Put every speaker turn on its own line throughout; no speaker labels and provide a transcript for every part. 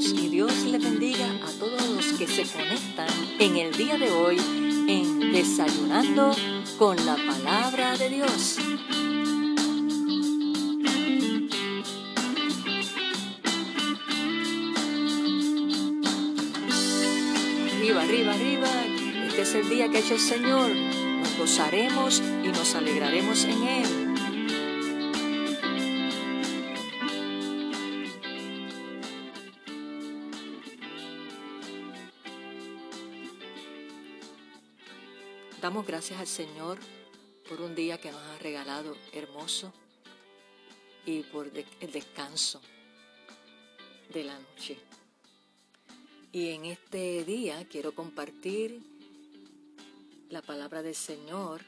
Y Dios le bendiga a todos los que se conectan en el día de hoy en Desayunando con la Palabra de Dios. Arriba, arriba, arriba. Este es el día que ha hecho el Señor. Nos gozaremos y nos alegraremos en Él. Damos gracias al Señor por un día que nos ha regalado hermoso y por el descanso de la noche. Y en este día quiero compartir la palabra del Señor,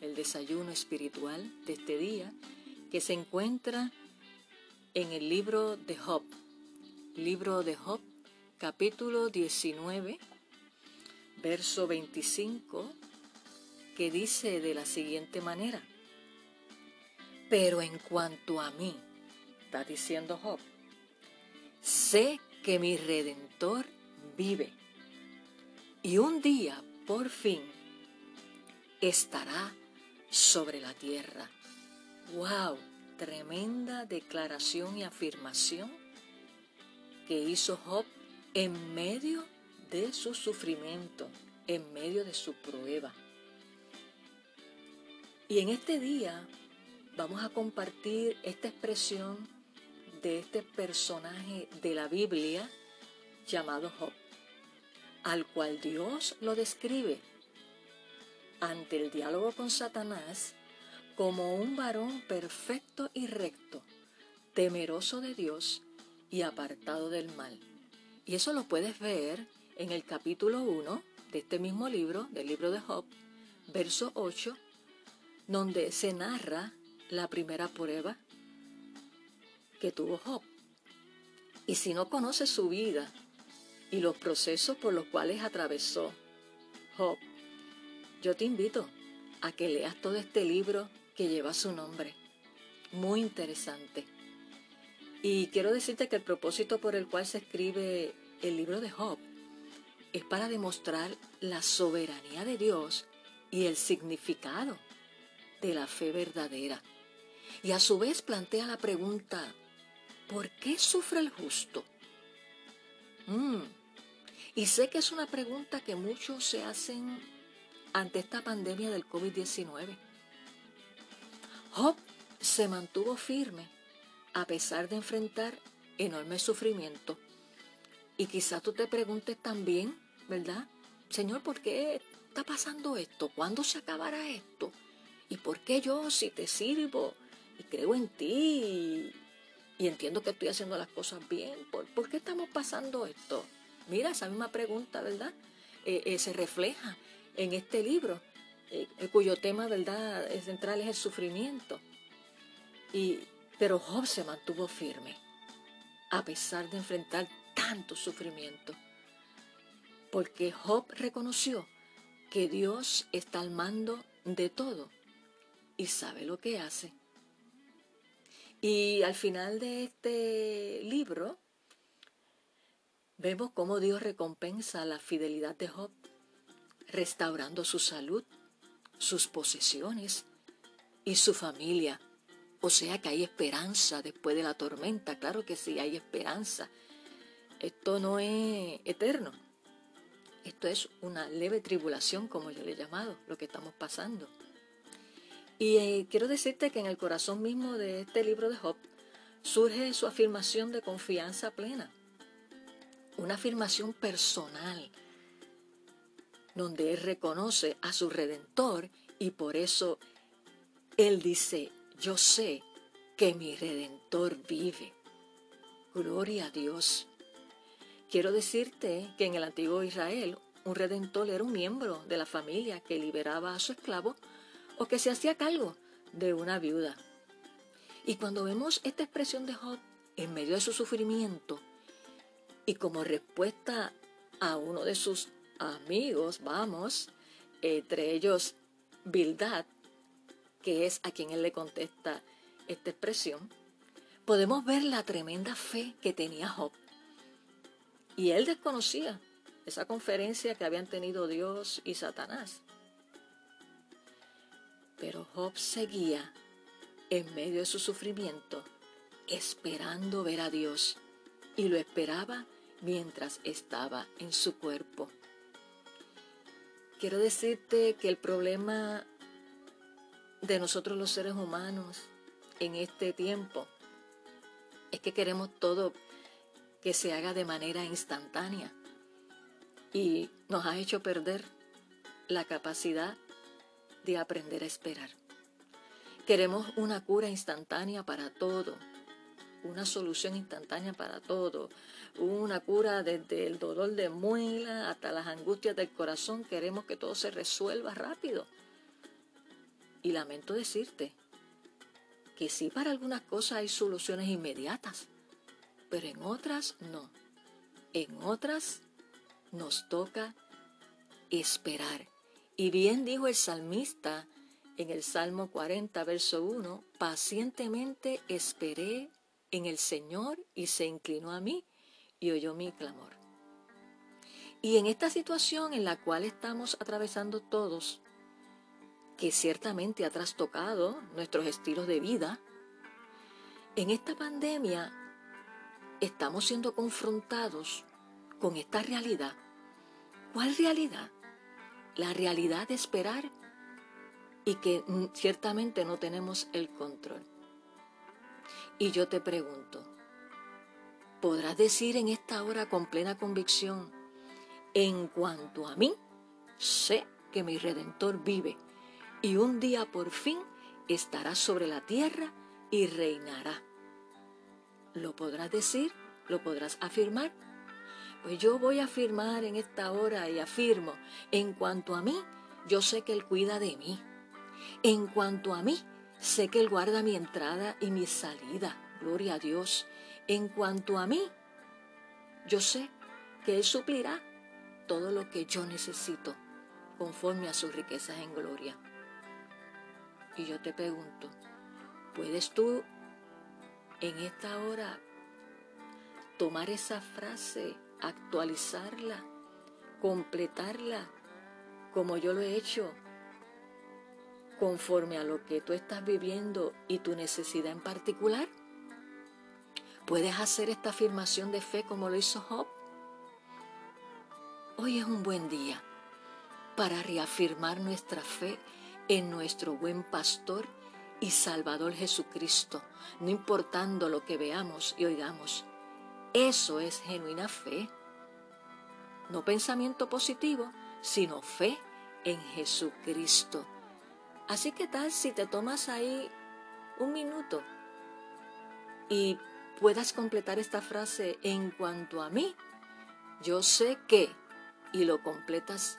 el desayuno espiritual de este día, que se encuentra en el libro de Job, libro de Job, capítulo 19, verso 25, que dice de la siguiente manera, pero en cuanto a mí, está diciendo Job, sé que mi redentor vive y un día por fin estará sobre la tierra. ¡Wow! Tremenda declaración y afirmación que hizo Job en medio de su sufrimiento, en medio de su prueba. Y en este día vamos a compartir esta expresión de este personaje de la Biblia llamado Job, al cual Dios lo describe ante el diálogo con Satanás como un varón perfecto y recto, temeroso de Dios y apartado del mal. Y eso lo puedes ver en el capítulo 1 de este mismo libro, del libro de Job, verso 8, donde se narra la primera prueba que tuvo Job. Y si no conoces su vida y los procesos por los cuales atravesó Job, yo te invito a que leas todo este libro que lleva su nombre. Muy interesante. Y quiero decirte que el propósito por el cual se escribe el libro de Job es para demostrar la soberanía de Dios y el significado de la fe verdadera. Y a su vez plantea la pregunta, ¿por qué sufre el justo? Mm. Y sé que es una pregunta que muchos se hacen ante esta pandemia del COVID-19. Job se mantuvo firme a pesar de enfrentar enorme sufrimiento. Y quizá tú te preguntes también, ¿verdad? Señor, ¿por qué está pasando esto? ¿Cuándo se acabará esto? ¿Y por qué yo, si te sirvo y creo en ti y, entiendo que estoy haciendo las cosas bien, ¿por, qué estamos pasando esto? Mira, esa misma pregunta, ¿verdad? Eh, eh, se refleja en este libro, eh, cuyo tema, ¿verdad?, central es el sufrimiento. Y, pero Job se mantuvo firme, a pesar de enfrentar tanto sufrimiento porque Job reconoció que Dios está al mando de todo y sabe lo que hace. Y al final de este libro vemos cómo Dios recompensa la fidelidad de Job, restaurando su salud, sus posesiones y su familia. O sea que hay esperanza después de la tormenta, claro que sí, hay esperanza. Esto no es eterno, esto es una leve tribulación, como yo le he llamado, lo que estamos pasando. Y eh, quiero decirte que en el corazón mismo de este libro de Job surge su afirmación de confianza plena, una afirmación personal, donde él reconoce a su redentor y por eso él dice, yo sé que mi redentor vive. Gloria a Dios. Quiero decirte que en el antiguo Israel un redentor era un miembro de la familia que liberaba a su esclavo o que se hacía cargo de una viuda. Y cuando vemos esta expresión de Job en medio de su sufrimiento y como respuesta a uno de sus amigos, vamos, entre ellos Bildad, que es a quien él le contesta esta expresión, podemos ver la tremenda fe que tenía Job y él desconocía esa conferencia que habían tenido Dios y Satanás. Job seguía en medio de su sufrimiento, esperando ver a Dios, y lo esperaba mientras estaba en su cuerpo. Quiero decirte que el problema de nosotros los seres humanos en este tiempo es que queremos todo que se haga de manera instantánea y nos ha hecho perder la capacidad de aprender a esperar. Queremos una cura instantánea para todo, una solución instantánea para todo, una cura desde el dolor de muela hasta las angustias del corazón. Queremos que todo se resuelva rápido. Y lamento decirte que sí para algunas cosas hay soluciones inmediatas, pero en otras no. En otras nos toca esperar. Y bien dijo el salmista en el Salmo 40, verso 1, pacientemente esperé en el Señor y se inclinó a mí y oyó mi clamor. Y en esta situación en la cual estamos atravesando todos, que ciertamente ha trastocado nuestros estilos de vida, en esta pandemia estamos siendo confrontados con esta realidad. ¿Cuál realidad? La realidad de esperar y que ciertamente no tenemos el control. Y yo te pregunto, ¿podrás decir en esta hora con plena convicción, en cuanto a mí, sé que mi redentor vive y un día por fin estará sobre la tierra y reinará? ¿Lo podrás decir? ¿Lo podrás afirmar? Pues yo voy a afirmar en esta hora y afirmo, en cuanto a mí, yo sé que Él cuida de mí. En cuanto a mí, Sé que Él guarda mi entrada y mi salida. Gloria a Dios. En cuanto a mí, yo sé que Él suplirá todo lo que yo necesito conforme a sus riquezas en gloria. Y yo te pregunto, ¿puedes tú en esta hora tomar esa frase, actualizarla, completarla como yo lo he hecho conforme a lo que tú estás viviendo y tu necesidad en particular? ¿Puedes hacer esta afirmación de fe como lo hizo Job? Hoy es un buen día para reafirmar nuestra fe en nuestro buen pastor y Salvador Jesucristo, no importando lo que veamos y oigamos. Eso es genuina fe. No pensamiento positivo, sino fe en Jesucristo Así que tal si te tomas ahí un minuto y puedas completar esta frase en cuanto a mí, yo sé que, y lo completas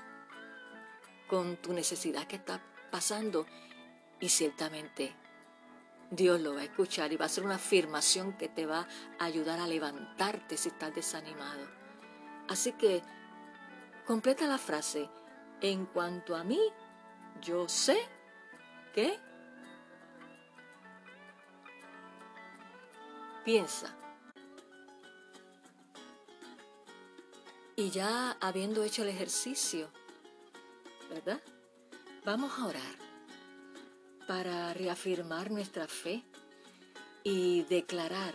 con tu necesidad que está pasando y ciertamente Dios lo va a escuchar y va a ser una afirmación que te va a ayudar a levantarte si estás desanimado. Así que completa la frase, en cuanto a mí, yo sé qué? Piensa. Y ya habiendo hecho el ejercicio, ¿verdad? Vamos a orar para reafirmar nuestra fe y declarar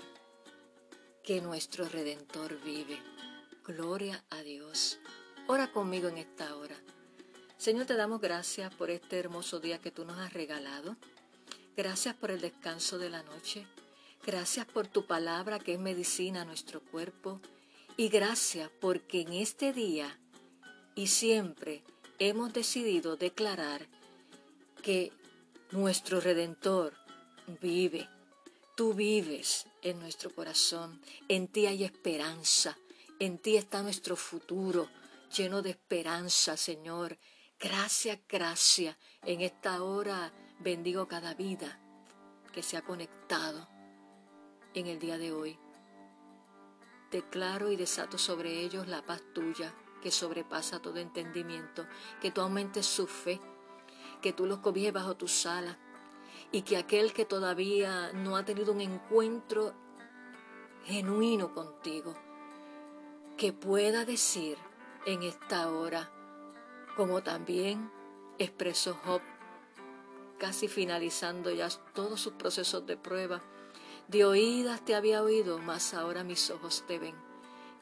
que nuestro Redentor vive. Gloria a Dios. Ora conmigo en esta hora. Señor, te damos gracias por este hermoso día que tú nos has regalado. Gracias por el descanso de la noche. Gracias por tu palabra que es medicina a nuestro cuerpo. Y gracias porque en este día y siempre hemos decidido declarar que nuestro Redentor vive. Tú vives en nuestro corazón. En ti hay esperanza. En ti está nuestro futuro lleno de esperanza, Señor Gracias, gracias. En esta hora bendigo cada vida que se ha conectado en el día de hoy. Declaro y desato sobre ellos la paz tuya que sobrepasa todo entendimiento, que tú aumentes su fe, que tú los cobijes bajo tus alas y que aquel que todavía no ha tenido un encuentro genuino contigo, que pueda decir en esta hora, como también expresó Job, casi finalizando ya todos sus procesos de prueba. De oídas te había oído, mas ahora mis ojos te ven.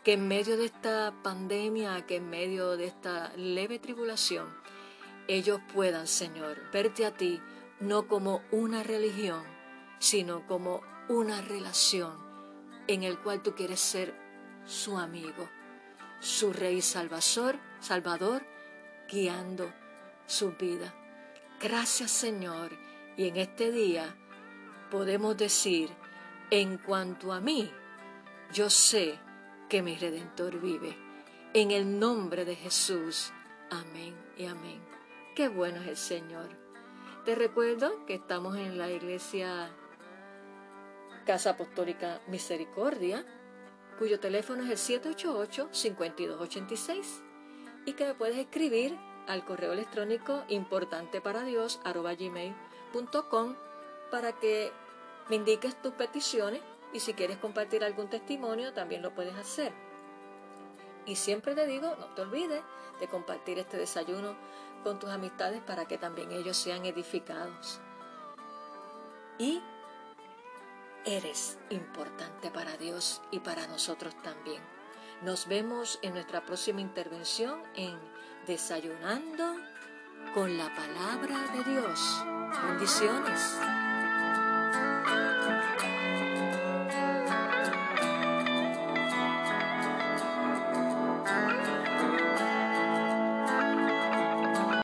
Que en medio de esta pandemia, que en medio de esta leve tribulación, ellos puedan, Señor, verte a ti no como una religión, sino como una relación en el cual tú quieres ser su amigo, su rey salvador, salvador, guiando su vida. Gracias Señor. Y en este día podemos decir, en cuanto a mí, yo sé que mi redentor vive. En el nombre de Jesús. Amén y amén. Qué bueno es el Señor. Te recuerdo que estamos en la iglesia Casa Apostólica Misericordia, cuyo teléfono es el 788-5286 y que me puedes escribir al correo electrónico importante para Dios gmail.com para que me indiques tus peticiones y si quieres compartir algún testimonio también lo puedes hacer. Y siempre te digo, no te olvides de compartir este desayuno con tus amistades para que también ellos sean edificados. Y eres importante para Dios y para nosotros también. Nos vemos en nuestra próxima intervención en Desayunando con la palabra de Dios. Bendiciones.